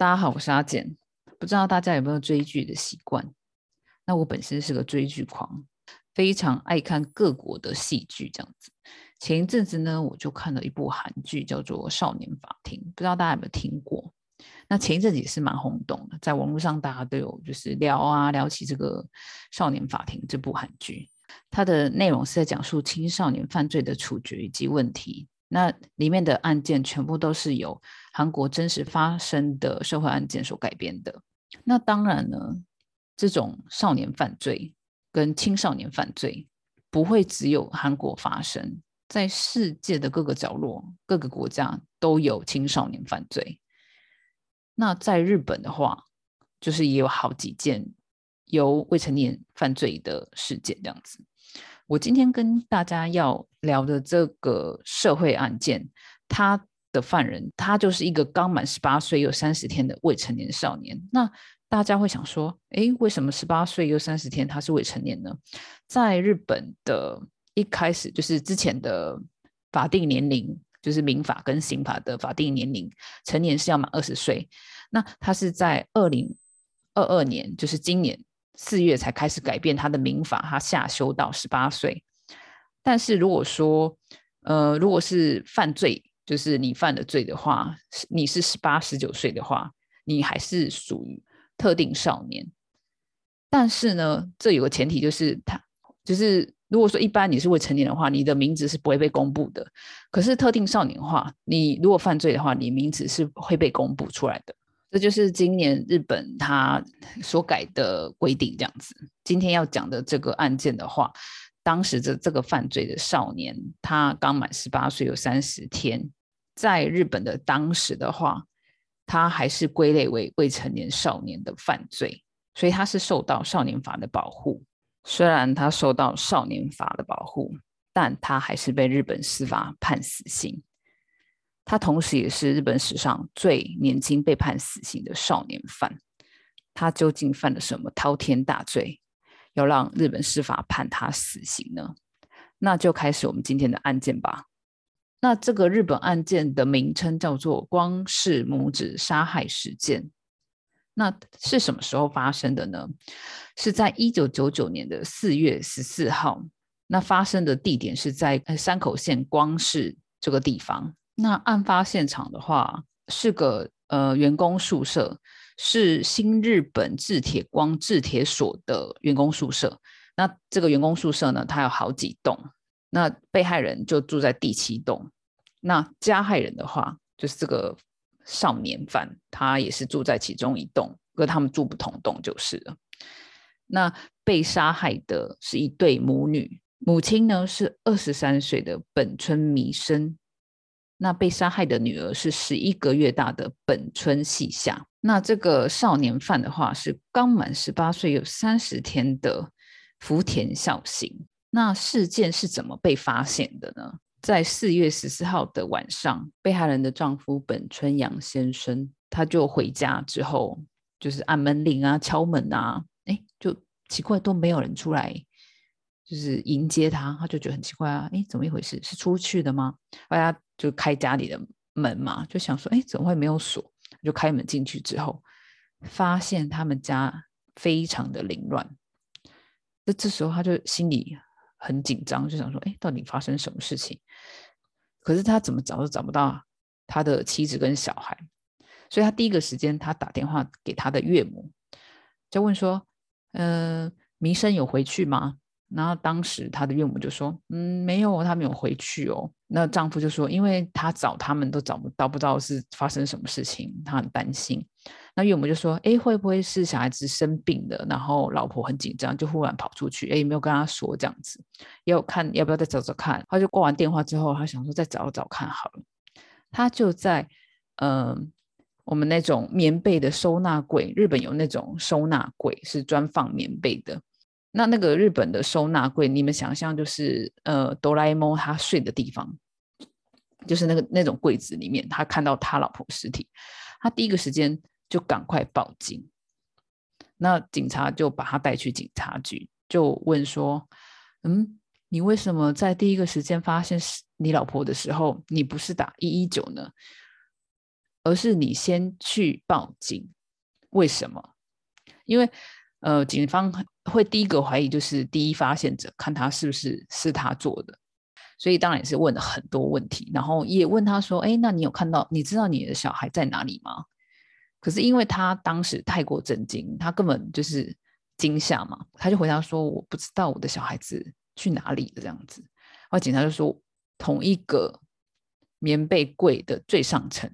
大家好，我是阿简。不知道大家有没有追剧的习惯？那我本身是个追剧狂，非常爱看各国的戏剧。这样子，前一阵子呢，我就看了一部韩剧，叫做《少年法庭》，不知道大家有没有听过？那前一阵子也是蛮轰动的，在网络上大家都有就是聊啊，聊起这个《少年法庭》这部韩剧。它的内容是在讲述青少年犯罪的处决以及问题。那里面的案件全部都是由韩国真实发生的社会案件所改编的。那当然呢，这种少年犯罪跟青少年犯罪不会只有韩国发生，在世界的各个角落、各个国家都有青少年犯罪。那在日本的话，就是也有好几件由未成年犯罪的事件这样子。我今天跟大家要聊的这个社会案件，它的犯人他就是一个刚满十八岁又三十天的未成年少年。那大家会想说，哎，为什么十八岁又三十天他是未成年呢？在日本的一开始，就是之前的法定年龄，就是民法跟刑法的法定年龄，成年是要满二十岁。那他是在二零二二年，就是今年。四月才开始改变他的民法，他下修到十八岁。但是如果说，呃，如果是犯罪，就是你犯了罪的话，你是十八、十九岁的话，你还是属于特定少年。但是呢，这有个前提，就是他，就是如果说一般你是未成年的话，你的名字是不会被公布的。可是特定少年的话，你如果犯罪的话，你名字是会被公布出来的。这就是今年日本他所改的规定，这样子。今天要讲的这个案件的话，当时的这个犯罪的少年，他刚满十八岁，有三十天，在日本的当时的话，他还是归类为未成年少年的犯罪，所以他是受到少年法的保护。虽然他受到少年法的保护，但他还是被日本司法判死刑。他同时也是日本史上最年轻被判死刑的少年犯。他究竟犯了什么滔天大罪，要让日本司法判他死刑呢？那就开始我们今天的案件吧。那这个日本案件的名称叫做光氏母子杀害事件。那是什么时候发生的呢？是在一九九九年的四月十四号。那发生的地点是在山口县光市这个地方。那案发现场的话，是个呃员工宿舍，是新日本制铁光制铁所的员工宿舍。那这个员工宿舍呢，它有好几栋。那被害人就住在第七栋。那加害人的话，就是这个少年犯，他也是住在其中一栋，跟他们住不同栋就是了。那被杀害的是一对母女，母亲呢是二十三岁的本村弥生。那被杀害的女儿是十一个月大的本村细夏。那这个少年犯的话是刚满十八岁有三十天的福田孝行。那事件是怎么被发现的呢？在四月十四号的晚上，被害人的丈夫本春阳先生他就回家之后，就是按门铃啊、敲门啊，哎，就奇怪都没有人出来。就是迎接他，他就觉得很奇怪啊，哎，怎么一回事？是出去的吗？大家就开家里的门嘛，就想说，哎，怎么会没有锁？就开门进去之后，发现他们家非常的凌乱。那这时候他就心里很紧张，就想说，哎，到底发生什么事情？可是他怎么找都找不到他的妻子跟小孩，所以他第一个时间他打电话给他的岳母，就问说，呃，民生有回去吗？然后当时他的岳母就说：“嗯，没有，他没有回去哦。”那丈夫就说：“因为他找他们都找不到，不知道是发生什么事情，他很担心。”那岳母就说：“哎，会不会是小孩子生病了？然后老婆很紧张，就忽然跑出去？哎，没有跟他说这样子，要看要不要再找找看。”他就挂完电话之后，他想说再找找看好了。他就在嗯，我们那种棉被的收纳柜，日本有那种收纳柜是专放棉被的。那那个日本的收纳柜，你们想象就是呃，哆啦 A 梦他睡的地方，就是那个那种柜子里面，他看到他老婆尸体，他第一个时间就赶快报警。那警察就把他带去警察局，就问说：“嗯，你为什么在第一个时间发现你老婆的时候，你不是打一一九呢？而是你先去报警。为什么？因为呃，警方会第一个怀疑就是第一发现者，看他是不是是他做的。所以当然也是问了很多问题，然后也问他说：“哎，那你有看到？你知道你的小孩在哪里吗？”可是因为他当时太过震惊，他根本就是惊吓嘛，他就回答说：“我不知道我的小孩子去哪里了。”这样子，然后警察就说：“同一个棉被柜的最上层，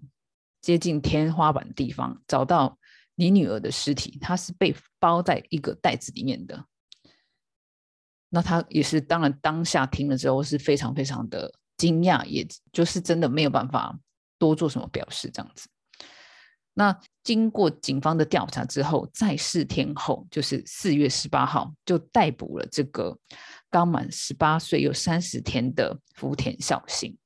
接近天花板的地方，找到你女儿的尸体，她是被包在一个袋子里面的。”那他也是，当然当下听了之后是非常非常的惊讶，也就是真的没有办法多做什么表示这样子。那经过警方的调查之后，在四天后，就是四月十八号，就逮捕了这个刚满十八岁又三十天的福田孝行。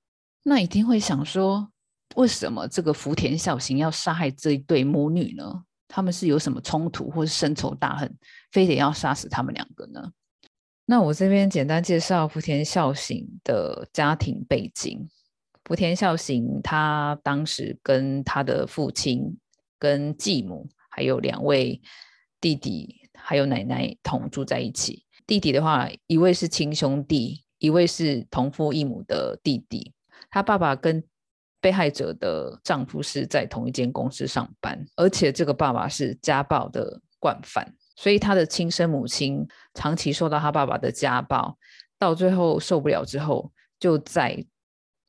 那一定会想说，为什么这个福田孝行要杀害这一对母女呢？他们是有什么冲突或是深仇大恨，非得要杀死他们两个呢？那我这边简单介绍福田孝行的家庭背景。福田孝行他当时跟他的父亲、跟继母，还有两位弟弟，还有奶奶同住在一起。弟弟的话，一位是亲兄弟，一位是同父异母的弟弟。他爸爸跟被害者的丈夫是在同一间公司上班，而且这个爸爸是家暴的惯犯。所以他的亲生母亲长期受到他爸爸的家暴，到最后受不了之后，就在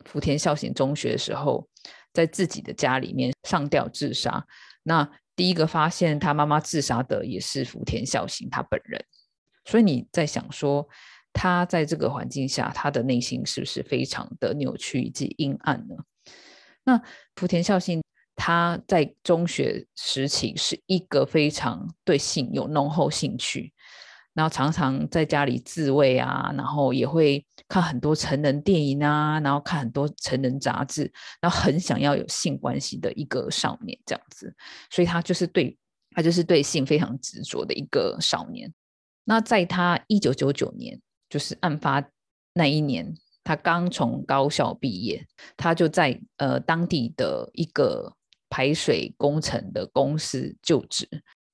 福田孝行中学的时候，在自己的家里面上吊自杀。那第一个发现他妈妈自杀的也是福田孝行他本人。所以你在想说，他在这个环境下，他的内心是不是非常的扭曲以及阴暗呢？那福田孝行。他在中学时期是一个非常对性有浓厚兴趣，然后常常在家里自慰啊，然后也会看很多成人电影啊，然后看很多成人杂志，然后很想要有性关系的一个少年这样子，所以他就是对他就是对性非常执着的一个少年。那在他一九九九年，就是案发那一年，他刚从高校毕业，他就在呃当地的一个。排水工程的公司就职，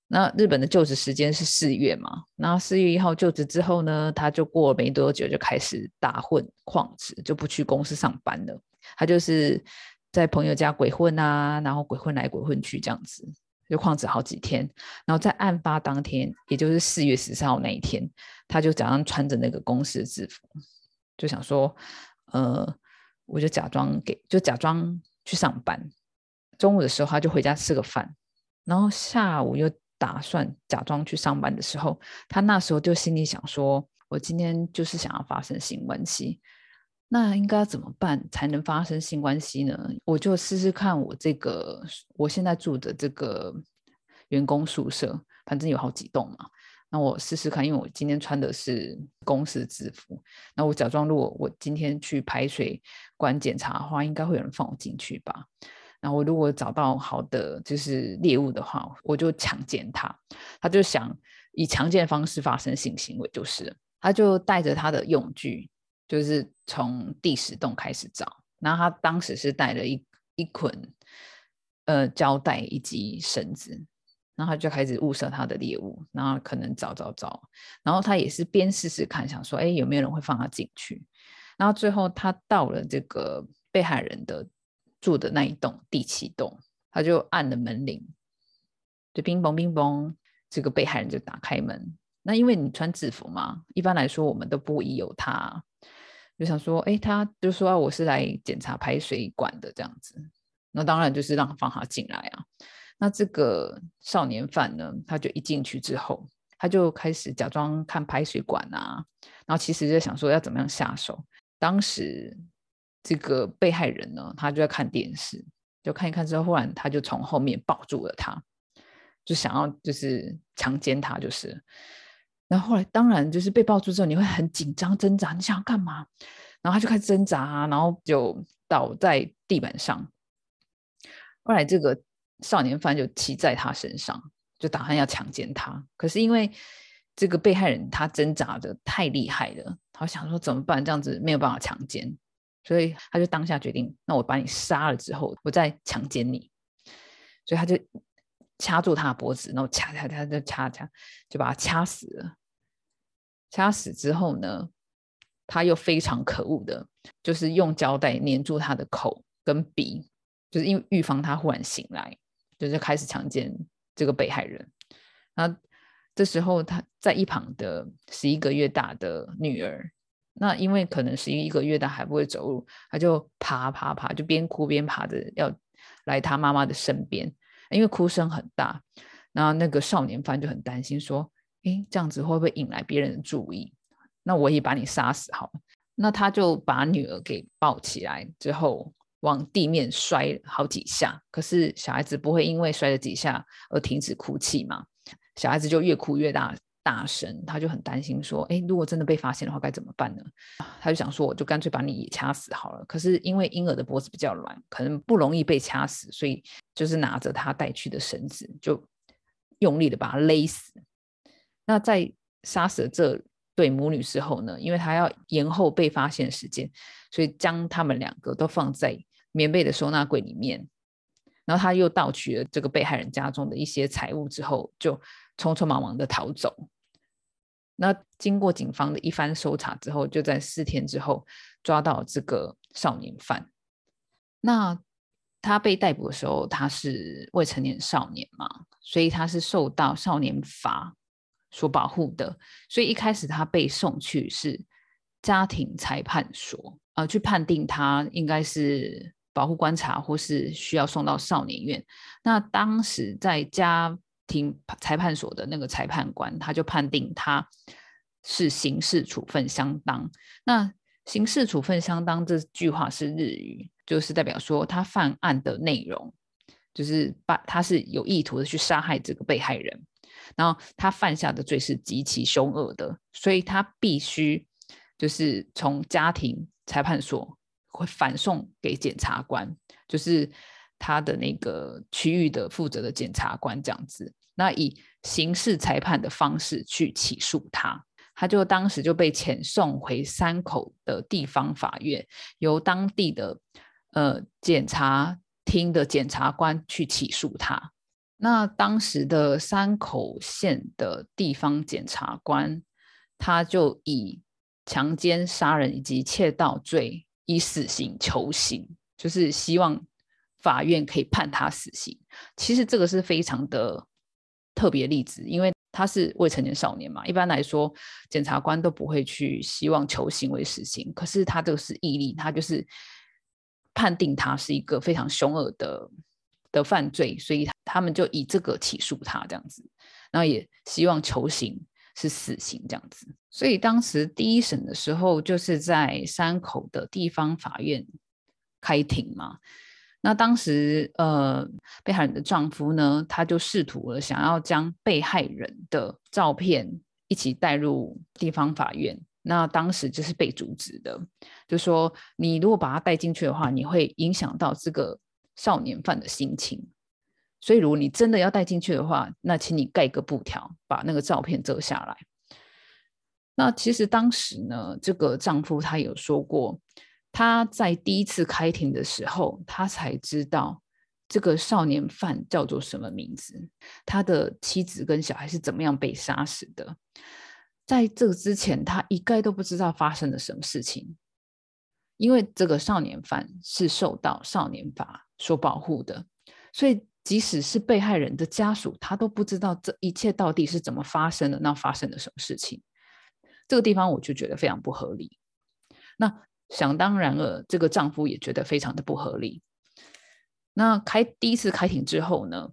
那日本的就职时间是四月嘛？然后四月一号就职之后呢，他就过没多久就开始打混旷职，就不去公司上班了。他就是在朋友家鬼混啊，然后鬼混来鬼混去这样子，就旷职好几天。然后在案发当天，也就是四月十三号那一天，他就假装穿着那个公司的制服，就想说，呃，我就假装给，就假装去上班。中午的时候，他就回家吃个饭，然后下午又打算假装去上班的时候，他那时候就心里想说：“我今天就是想要发生性关系，那应该怎么办才能发生性关系呢？我就试试看我这个我现在住的这个员工宿舍，反正有好几栋嘛，那我试试看，因为我今天穿的是公司制服，那我假装如果我今天去排水管检查的话，应该会有人放我进去吧。”然后我如果找到好的就是猎物的话，我就强奸他。他就想以强奸的方式发生性行为，就是他就带着他的用具，就是从第十栋开始找。然后他当时是带了一一捆呃胶带以及绳子，然后他就开始物色他的猎物，然后可能找找找。然后他也是边试试看，想说哎有没有人会放他进去。然后最后他到了这个被害人的。住的那一栋第七栋，他就按了门铃，就冰嘣冰嘣，这个被害人就打开门。那因为你穿制服嘛，一般来说我们都不疑有他，就想说，哎，他就说我是来检查排水管的这样子。那当然就是让放他进来啊。那这个少年犯呢，他就一进去之后，他就开始假装看排水管啊，然后其实就想说要怎么样下手。当时。这个被害人呢，他就在看电视，就看一看之后，忽然他就从后面抱住了他，就想要就是强奸他，就是。然后后来当然就是被抱住之后，你会很紧张挣扎，你想要干嘛？然后他就开始挣扎，然后就倒在地板上。后来这个少年犯就骑在他身上，就打算要强奸他。可是因为这个被害人他挣扎的太厉害了，他想说怎么办？这样子没有办法强奸。所以他就当下决定，那我把你杀了之后，我再强奸你。所以他就掐住他的脖子，然后掐掐掐就掐掐，就把他掐死了。掐死之后呢，他又非常可恶的，就是用胶带粘住他的口跟鼻，就是因为预防他忽然醒来，就是开始强奸这个被害人。那这时候他在一旁的十一个月大的女儿，那因为可能十一个月大还不会走路，他就爬爬爬，就边哭边爬着要来他妈妈的身边，因为哭声很大。然后那个少年犯就很担心说。哎，这样子会不会引来别人的注意？那我也把你杀死好了。那他就把女儿给抱起来之后，往地面摔好几下。可是小孩子不会因为摔了几下而停止哭泣嘛？小孩子就越哭越大大声，他就很担心说：哎，如果真的被发现的话，该怎么办呢？他就想说，我就干脆把你也掐死好了。可是因为婴儿的脖子比较软，可能不容易被掐死，所以就是拿着他带去的绳子，就用力的把他勒死。那在杀死了这对母女之后呢？因为他要延后被发现时间，所以将他们两个都放在棉被的收纳柜里面。然后他又盗取了这个被害人家中的一些财物之后，就匆匆忙忙的逃走。那经过警方的一番搜查之后，就在四天之后抓到这个少年犯。那他被逮捕的时候，他是未成年少年嘛，所以他是受到少年法。所保护的，所以一开始他被送去是家庭裁判所，呃，去判定他应该是保护观察，或是需要送到少年院。那当时在家庭裁判所的那个裁判官，他就判定他是刑事处分相当。那刑事处分相当这句话是日语，就是代表说他犯案的内容就是把他是有意图的去杀害这个被害人。然后他犯下的罪是极其凶恶的，所以他必须就是从家庭裁判所会反送给检察官，就是他的那个区域的负责的检察官这样子。那以刑事裁判的方式去起诉他，他就当时就被遣送回山口的地方法院，由当地的呃检察厅的检察官去起诉他。那当时的山口县的地方检察官，他就以强奸、杀人以及窃盗罪以死刑求刑，就是希望法院可以判他死刑。其实这个是非常的特别例子，因为他是未成年少年嘛。一般来说，检察官都不会去希望求刑为死刑，可是他这个是毅力，他就是判定他是一个非常凶恶的。的犯罪，所以他们就以这个起诉他这样子，然后也希望求刑是死刑这样子。所以当时第一审的时候，就是在山口的地方法院开庭嘛。那当时呃，被害人的丈夫呢，他就试图了想要将被害人的照片一起带入地方法院。那当时就是被阻止的，就说你如果把他带进去的话，你会影响到这个。少年犯的心情，所以如果你真的要带进去的话，那请你盖个布条，把那个照片遮下来。那其实当时呢，这个丈夫他有说过，他在第一次开庭的时候，他才知道这个少年犯叫做什么名字，他的妻子跟小孩是怎么样被杀死的。在这个之前，他一概都不知道发生了什么事情，因为这个少年犯是受到少年法。所保护的，所以即使是被害人的家属，他都不知道这一切到底是怎么发生的，那发生了什么事情？这个地方我就觉得非常不合理。那想当然了，这个丈夫也觉得非常的不合理。那开第一次开庭之后呢，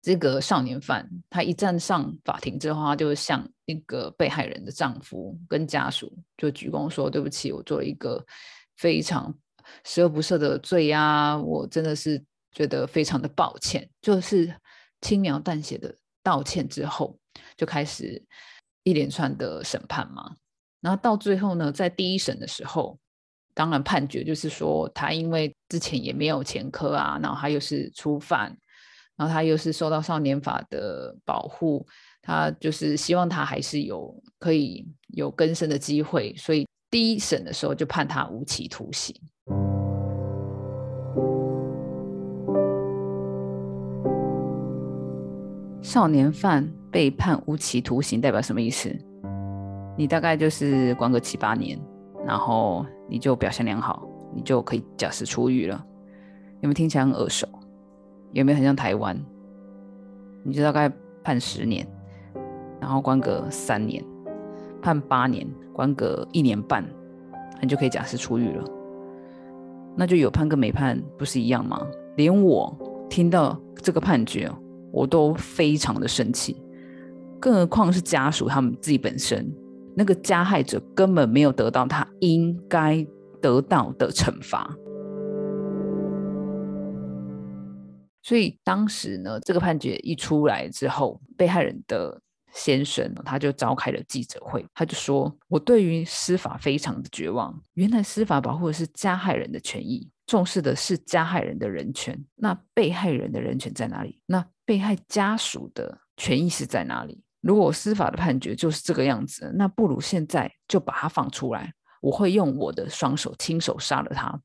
这个少年犯他一站上法庭之后，他就向那个被害人的丈夫跟家属就鞠躬说：“对不起，我做了一个非常……”十恶不赦的罪呀！我真的是觉得非常的抱歉，就是轻描淡写的道歉之后，就开始一连串的审判嘛。然后到最后呢，在第一审的时候，当然判决就是说，他因为之前也没有前科啊，然后他又是初犯，然后他又是受到少年法的保护，他就是希望他还是有可以有更生的机会，所以第一审的时候就判他无期徒刑。少年犯被判无期徒刑代表什么意思？你大概就是关个七八年，然后你就表现良好，你就可以假释出狱了。有没有听起来很耳熟？有没有很像台湾？你就大概判十年，然后关个三年，判八年，关个一年半，你就可以假释出狱了。那就有判跟没判不是一样吗？连我听到这个判决，我都非常的生气，更何况是家属他们自己本身，那个加害者根本没有得到他应该得到的惩罚。所以当时呢，这个判决一出来之后，被害人的先生他就召开了记者会，他就说：“我对于司法非常的绝望。原来司法保护的是加害人的权益，重视的是加害人的人权。那被害人的人权在哪里？那被害家属的权益是在哪里？如果司法的判决就是这个样子，那不如现在就把他放出来，我会用我的双手亲手杀了他。”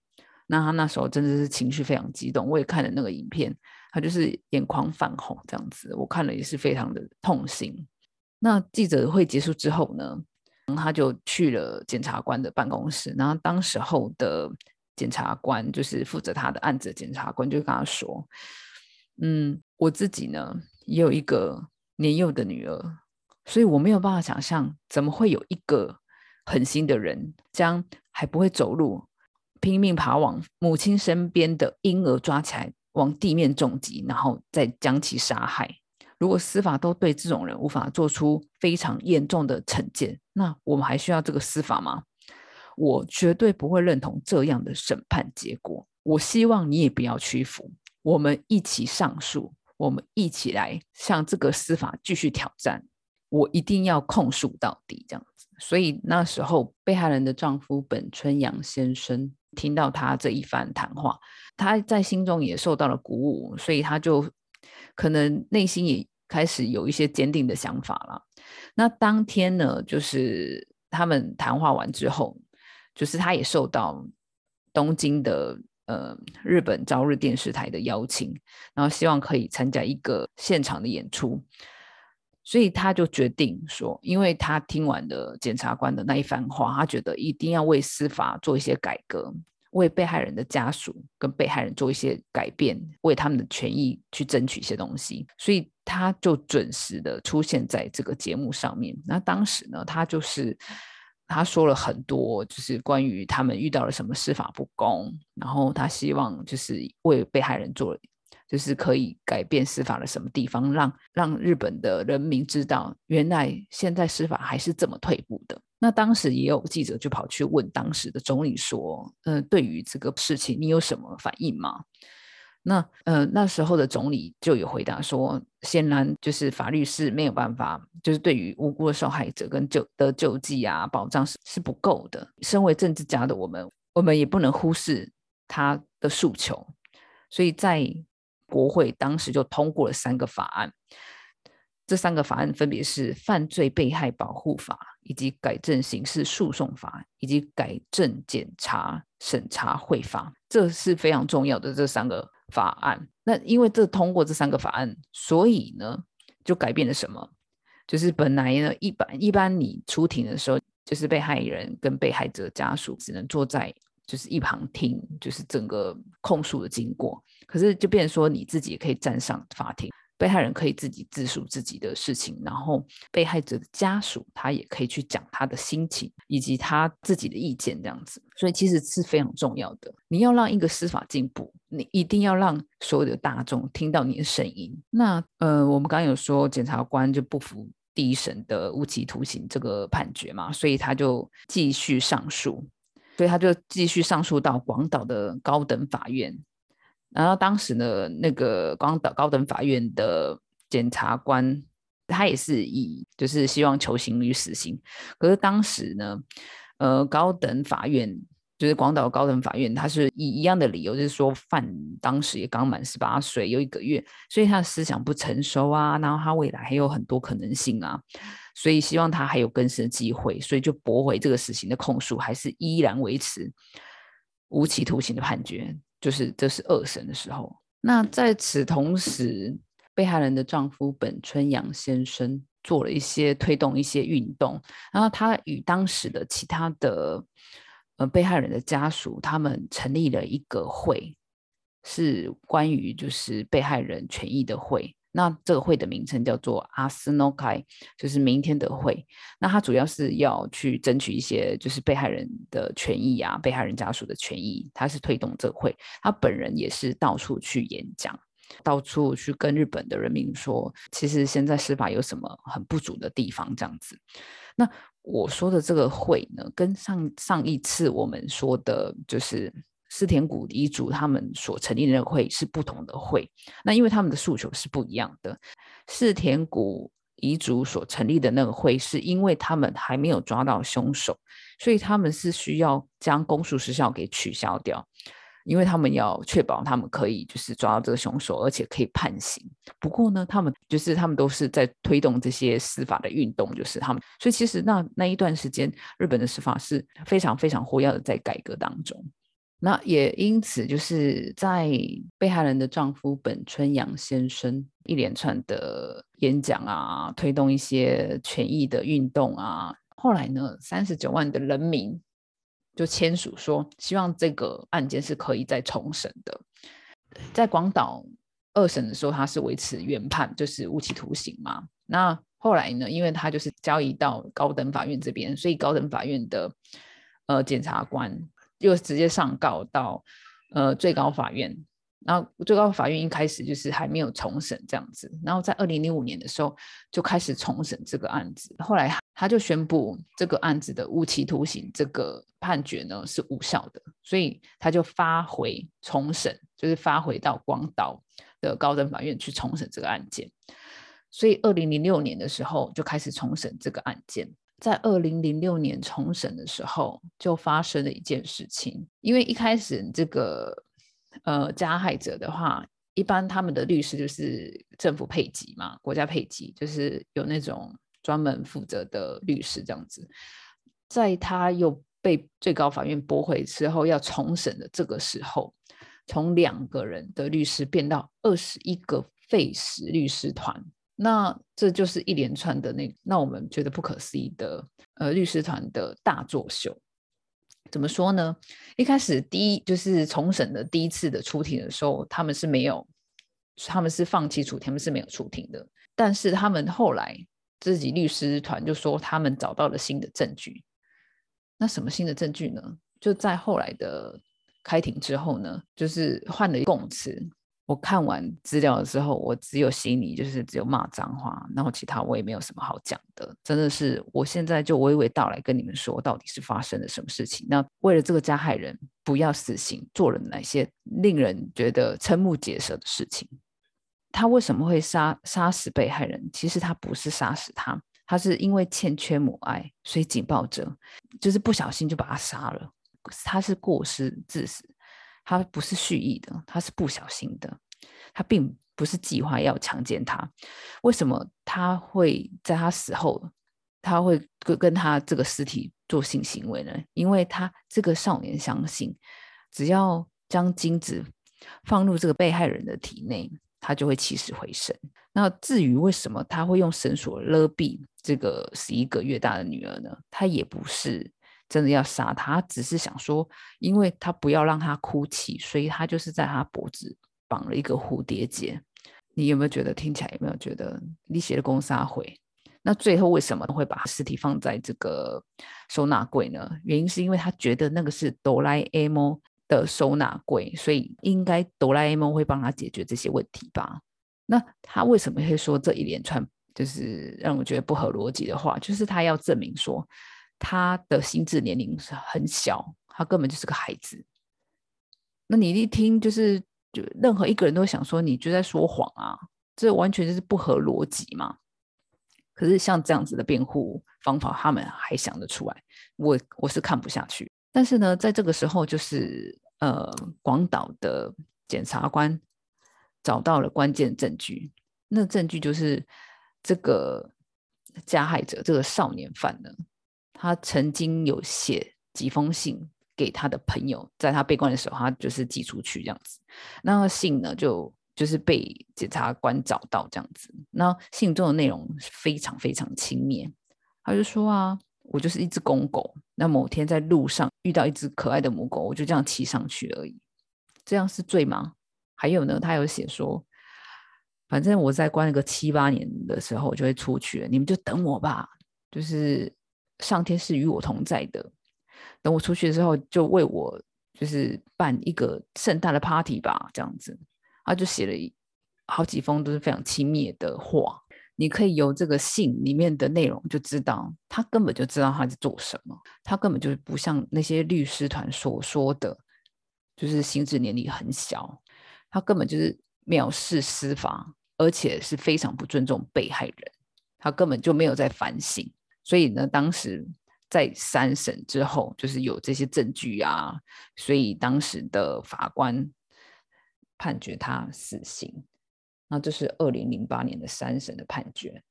那他那时候真的是情绪非常激动，我也看了那个影片，他就是眼眶泛红这样子，我看了也是非常的痛心。那记者会结束之后呢，他就去了检察官的办公室，然后当时候的检察官就是负责他的案子的检察官就跟他说：“嗯，我自己呢也有一个年幼的女儿，所以我没有办法想象怎么会有一个狠心的人将还不会走路。”拼命爬往母亲身边的婴儿抓起来，往地面重击，然后再将其杀害。如果司法都对这种人无法做出非常严重的惩戒，那我们还需要这个司法吗？我绝对不会认同这样的审判结果。我希望你也不要屈服，我们一起上诉，我们一起来向这个司法继续挑战。我一定要控诉到底，这样子。所以那时候，被害人的丈夫本春阳先生。听到他这一番谈话，他在心中也受到了鼓舞，所以他就可能内心也开始有一些坚定的想法了。那当天呢，就是他们谈话完之后，就是他也受到东京的呃日本朝日电视台的邀请，然后希望可以参加一个现场的演出。所以他就决定说，因为他听完了检察官的那一番话，他觉得一定要为司法做一些改革，为被害人的家属跟被害人做一些改变，为他们的权益去争取一些东西。所以他就准时的出现在这个节目上面。那当时呢，他就是他说了很多，就是关于他们遇到了什么司法不公，然后他希望就是为被害人做。就是可以改变司法的什么地方，让让日本的人民知道，原来现在司法还是这么退步的。那当时也有记者就跑去问当时的总理说：“嗯，对于这个事情，你有什么反应吗？”那呃那时候的总理就有回答说：“显然就是法律是没有办法，就是对于无辜的受害者跟救的救济啊保障是是不够的。身为政治家的我们，我们也不能忽视他的诉求，所以在。”国会当时就通过了三个法案，这三个法案分别是《犯罪被害保护法》、以及改正刑事诉讼法、以及改正检察审查会法，这是非常重要的这三个法案。那因为这通过这三个法案，所以呢，就改变了什么？就是本来呢，一般一般你出庭的时候，就是被害人跟被害者家属只能坐在。就是一旁听，就是整个控诉的经过。可是就变成说，你自己也可以站上法庭，被害人可以自己自述自己的事情，然后被害者的家属他也可以去讲他的心情以及他自己的意见，这样子。所以其实是非常重要的。你要让一个司法进步，你一定要让所有的大众听到你的声音。那呃，我们刚刚有说，检察官就不服第一审的无期徒刑这个判决嘛，所以他就继续上诉。所以他就继续上诉到广岛的高等法院，然后当时呢，那个广岛高等法院的检察官，他也是以就是希望求刑于死刑，可是当时呢，呃，高等法院。就是广岛高等法院，他是以一样的理由，就是说犯当时也刚满十八岁，有一个月，所以他的思想不成熟啊，然后他未来还有很多可能性啊，所以希望他还有更生的机会，所以就驳回这个死刑的控诉，还是依然维持无期徒刑的判决。就是这是二审的时候，那在此同时，被害人的丈夫本春阳先生做了一些推动一些运动，然后他与当时的其他的呃被害人的家属，他们成立了一个会，是关于就是被害人权益的会。那这个会的名称叫做阿斯诺开，就是明天的会。那他主要是要去争取一些就是被害人的权益啊，被害人家属的权益。他是推动这个会，他本人也是到处去演讲，到处去跟日本的人民说，其实现在司法有什么很不足的地方这样子。那我说的这个会呢，跟上上一次我们说的就是。四田谷遗族他们所成立的那个会是不同的会，那因为他们的诉求是不一样的。四田谷遗族所成立的那个会，是因为他们还没有抓到凶手，所以他们是需要将公诉时效给取消掉，因为他们要确保他们可以就是抓到这个凶手，而且可以判刑。不过呢，他们就是他们都是在推动这些司法的运动，就是他们，所以其实那那一段时间，日本的司法是非常非常活跃的，在改革当中。那也因此，就是在被害人的丈夫本春阳先生一连串的演讲啊，推动一些权益的运动啊，后来呢，三十九万的人民就签署说，希望这个案件是可以再重审的。在广岛二审的时候，他是维持原判，就是无期徒刑嘛。那后来呢，因为他就是交易到高等法院这边，所以高等法院的呃检察官。又直接上告到呃最高法院，然后最高法院一开始就是还没有重审这样子，然后在二零零五年的时候就开始重审这个案子，后来他就宣布这个案子的无期徒刑这个判决呢是无效的，所以他就发回重审，就是发回到广岛的高等法院去重审这个案件，所以二零零六年的时候就开始重审这个案件。在二零零六年重审的时候，就发生了一件事情。因为一开始这个呃加害者的话，一般他们的律师就是政府配给嘛，国家配给，就是有那种专门负责的律师这样子。在他又被最高法院驳回之后，要重审的这个时候，从两个人的律师变到二十一个废死律师团。那这就是一连串的那那我们觉得不可思议的呃律师团的大作秀，怎么说呢？一开始第一就是重审的第一次的出庭的时候，他们是没有，他们是放弃出庭，他们是没有出庭的。但是他们后来自己律师团就说他们找到了新的证据。那什么新的证据呢？就在后来的开庭之后呢，就是换了供词。我看完资料的时候，我只有心里就是只有骂脏话，然后其他我也没有什么好讲的。真的是，我现在就娓娓道来跟你们说，到底是发生了什么事情。那为了这个加害人不要死刑，做了哪些令人觉得瞠目结舌的事情？他为什么会杀杀死被害人？其实他不是杀死他，他是因为欠缺母爱，所以警报者就是不小心就把他杀了。他是过失致死。他不是蓄意的，他是不小心的，他并不是计划要强奸他。为什么他会在他死后，他会跟跟他这个尸体做性行为呢？因为他这个少年相信，只要将精子放入这个被害人的体内，他就会起死回生。那至于为什么他会用绳索勒毙这个十一个月大的女儿呢？他也不是。真的要杀他，只是想说，因为他不要让他哭泣，所以他就是在他脖子绑了一个蝴蝶结。你有没有觉得听起来有没有觉得你写的公杀会？那最后为什么会把尸体放在这个收纳柜呢？原因是因为他觉得那个是哆啦 A 梦的收纳柜，所以应该哆啦 A 梦会帮他解决这些问题吧？那他为什么会说这一连串就是让我觉得不合逻辑的话？就是他要证明说。他的心智年龄是很小，他根本就是个孩子。那你一听就是，就任何一个人都想说，你就在说谎啊，这完全就是不合逻辑嘛。可是像这样子的辩护方法，他们还想得出来，我我是看不下去。但是呢，在这个时候，就是呃，广岛的检察官找到了关键证据，那证据就是这个加害者，这个少年犯呢。他曾经有写几封信给他的朋友，在他被关的时候，他就是寄出去这样子。那个信呢，就就是被检察官找到这样子。那信中的内容非常非常轻蔑，他就说啊，我就是一只公狗，那某天在路上遇到一只可爱的母狗，我就这样骑上去而已，这样是罪吗？还有呢，他有写说，反正我在关了个七八年的时候，我就会出去了，你们就等我吧，就是上天是与我同在的。等我出去的时候，就为我就是办一个盛大的 party 吧，这样子。他就写了好几封都是非常轻蔑的话。你可以由这个信里面的内容就知道，他根本就知道他在做什么。他根本就不像那些律师团所说的，就是心智年龄很小。他根本就是藐视司法，而且是非常不尊重被害人。他根本就没有在反省。所以呢，当时。在三审之后，就是有这些证据啊，所以当时的法官判决他死刑。那这是二零零八年的三审的判决。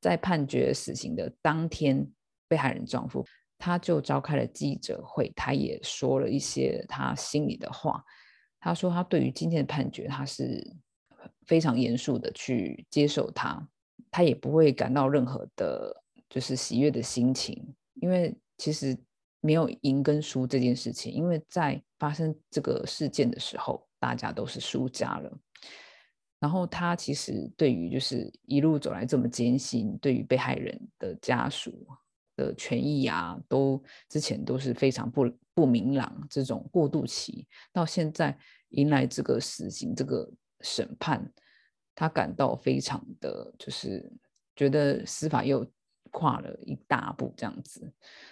在判决死刑的当天，被害人丈夫他就召开了记者会，他也说了一些他心里的话。他说他对于今天的判决，他是非常严肃的去接受他，他也不会感到任何的，就是喜悦的心情。因为其实没有赢跟输这件事情，因为在发生这个事件的时候，大家都是输家了。然后他其实对于就是一路走来这么艰辛，对于被害人的家属的权益啊，都之前都是非常不不明朗。这种过渡期到现在迎来这个死刑这个审判，他感到非常的就是觉得司法又。跨了一大步这样子，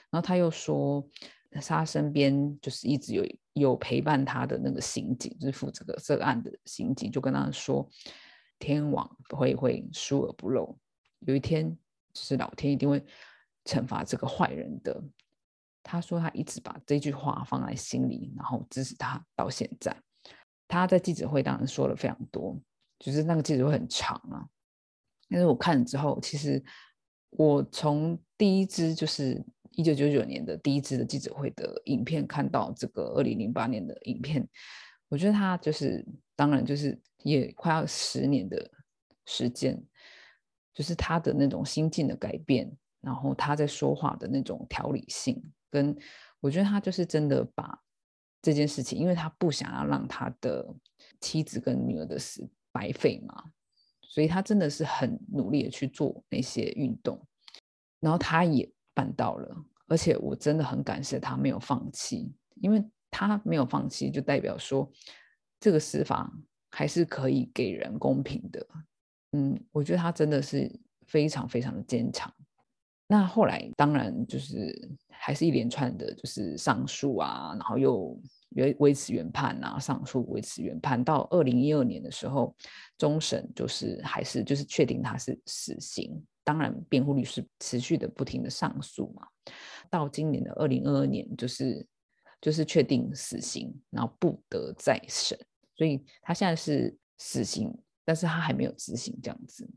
然后他又说，他身边就是一直有有陪伴他的那个刑警，就是负责这个案的刑警，就跟他说，天网会会疏而不漏，有一天就是老天一定会惩罚这个坏人的。他说他一直把这句话放在心里，然后支持他到现在。他在记者会当然说了非常多，就是那个记者会很长啊，但是我看了之后，其实。我从第一支就是一九九九年的第一支的记者会的影片看到这个二零零八年的影片，我觉得他就是当然就是也快要十年的时间，就是他的那种心境的改变，然后他在说话的那种条理性，跟我觉得他就是真的把这件事情，因为他不想要让他的妻子跟女儿的死白费嘛。所以他真的是很努力的去做那些运动，然后他也办到了，而且我真的很感谢他没有放弃，因为他没有放弃，就代表说这个司法还是可以给人公平的。嗯，我觉得他真的是非常非常的坚强。那后来当然就是还是一连串的，就是上诉啊，然后又。维维持原判啊，上诉维持原判，到二零一二年的时候，终审就是还是就是确定他是死刑。当然，辩护律师持续的不停的上诉嘛，到今年的二零二二年，就是就是确定死刑，然后不得再审。所以他现在是死刑，但是他还没有执行这样子。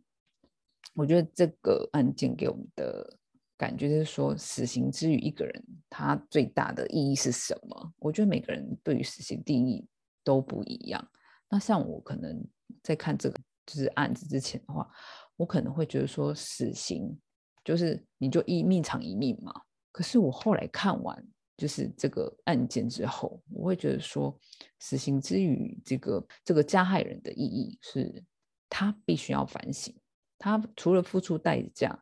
我觉得这个案件给我们的。感觉就是说，死刑之于一个人，他最大的意义是什么？我觉得每个人对于死刑定义都不一样。那像我可能在看这个就是案子之前的话，我可能会觉得说，死刑就是你就一命偿一命嘛。可是我后来看完就是这个案件之后，我会觉得说，死刑之于这个这个加害人的意义是，他必须要反省。他除了付出代价，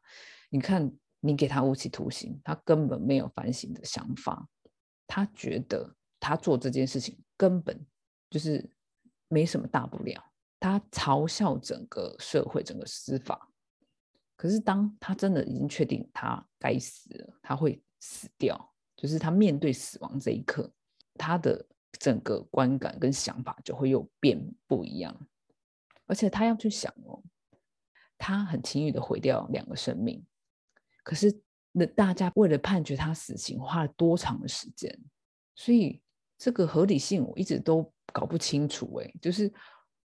你看。你给他无期徒刑，他根本没有反省的想法，他觉得他做这件事情根本就是没什么大不了，他嘲笑整个社会、整个司法。可是当他真的已经确定他该死了，他会死掉，就是他面对死亡这一刻，他的整个观感跟想法就会又变不一样，而且他要去想哦，他很轻易的毁掉两个生命。可是，那大家为了判决他死刑花了多长的时间？所以这个合理性我一直都搞不清楚。哎，就是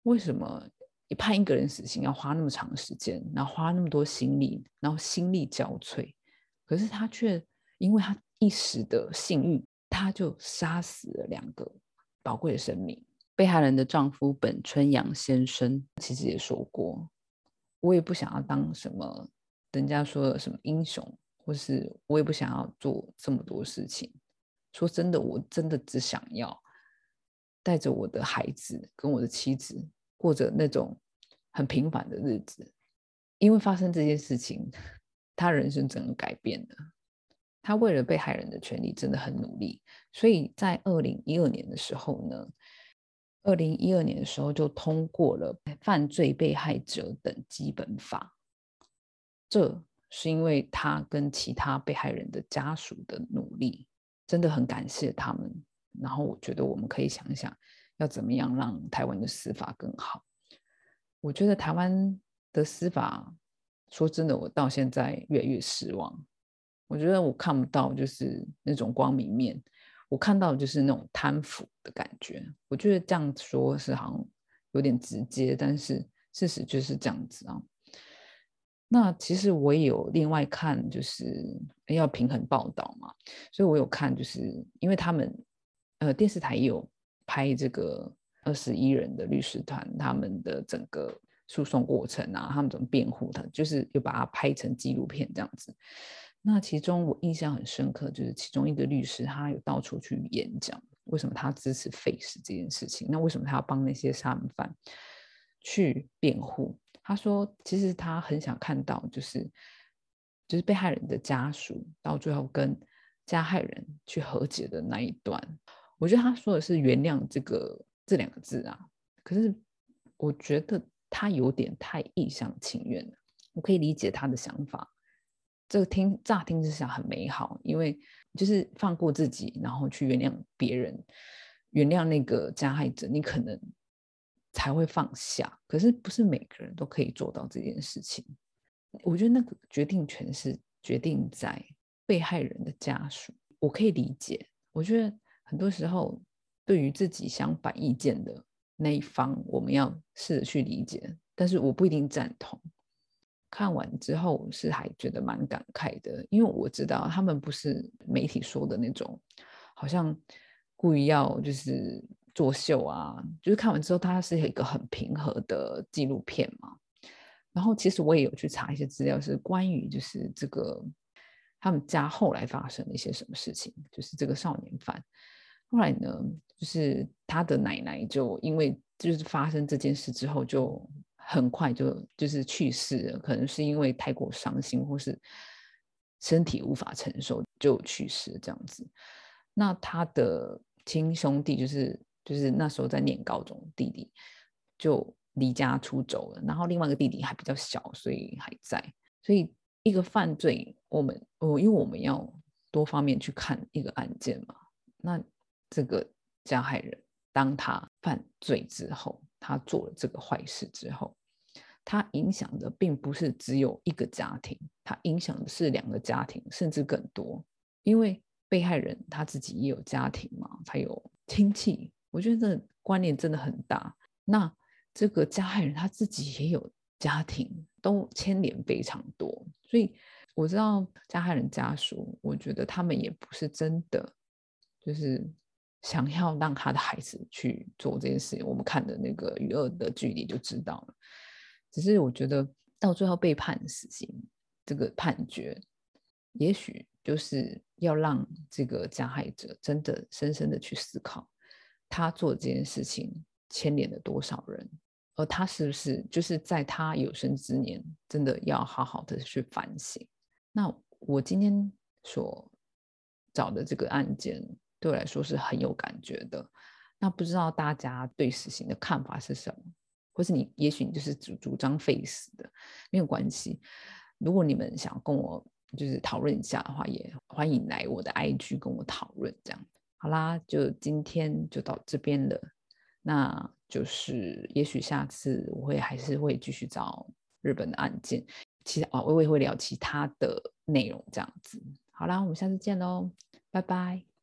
为什么你判一个人死刑要花那么长时间，然后花那么多心力，然后心力交瘁，可是他却因为他一时的性欲，他就杀死了两个宝贵的生命。被害人的丈夫本春阳先生其实也说过，我也不想要当什么人家说的什么英雄，或是我也不想要做这么多事情。说真的，我真的只想要带着我的孩子跟我的妻子过着那种很平凡的日子。因为发生这件事情，他人生整个改变了。他为了被害人的权利真的很努力，所以在二零一二年的时候呢。二零一二年的时候，就通过了《犯罪被害者等基本法》，这是因为他跟其他被害人的家属的努力，真的很感谢他们。然后我觉得我们可以想一想，要怎么样让台湾的司法更好。我觉得台湾的司法，说真的，我到现在越来越失望。我觉得我看不到就是那种光明面。我看到就是那种贪腐的感觉，我觉得这样说是好像有点直接，但是事实就是这样子啊。那其实我也有另外看，就是要平衡报道嘛，所以我有看，就是因为他们呃电视台也有拍这个二十一人的律师团他们的整个诉讼过程啊，他们怎么辩护的，就是又把它拍成纪录片这样子。那其中我印象很深刻，就是其中一个律师，他有到处去演讲，为什么他支持废死这件事情？那为什么他要帮那些杀人犯去辩护？他说，其实他很想看到，就是就是被害人的家属到最后跟加害人去和解的那一段。我觉得他说的是原谅这个这两个字啊，可是我觉得他有点太一厢情愿了。我可以理解他的想法。这个听乍听之下很美好，因为就是放过自己，然后去原谅别人，原谅那个加害者，你可能才会放下。可是不是每个人都可以做到这件事情。我觉得那个决定权是决定在被害人的家属。我可以理解，我觉得很多时候对于自己相反意见的那一方，我们要试着去理解，但是我不一定赞同。看完之后是还觉得蛮感慨的，因为我知道他们不是媒体说的那种，好像故意要就是作秀啊。就是看完之后，它是一个很平和的纪录片嘛。然后其实我也有去查一些资料，是关于就是这个他们家后来发生了一些什么事情。就是这个少年犯后来呢，就是他的奶奶就因为就是发生这件事之后就。很快就就是去世了，可能是因为太过伤心，或是身体无法承受就去世这样子。那他的亲兄弟就是就是那时候在念高中弟弟就离家出走了，然后另外一个弟弟还比较小，所以还在。所以一个犯罪，我们哦，因为我们要多方面去看一个案件嘛。那这个加害人当他犯罪之后。他做了这个坏事之后，他影响的并不是只有一个家庭，他影响的是两个家庭，甚至更多。因为被害人他自己也有家庭嘛，他有亲戚，我觉得这观念真的很大。那这个加害人他自己也有家庭，都牵连非常多。所以我知道加害人家属，我觉得他们也不是真的就是。想要让他的孩子去做这件事情，我们看的那个与恶的距离就知道了。只是我觉得到最后被判死刑，这个判决，也许就是要让这个加害者真的深深的去思考，他做这件事情牵连了多少人，而他是不是就是在他有生之年，真的要好好的去反省。那我今天所找的这个案件。对我来说是很有感觉的。那不知道大家对死刑的看法是什么？或是你，也许你就是主主张废死的，没有关系。如果你们想跟我就是讨论一下的话，也欢迎来我的 IG 跟我讨论。这样好啦，就今天就到这边了。那就是也许下次我会还是会继续找日本的案件，其他啊，我也会聊其他的内容。这样子好啦，我们下次见喽，拜拜。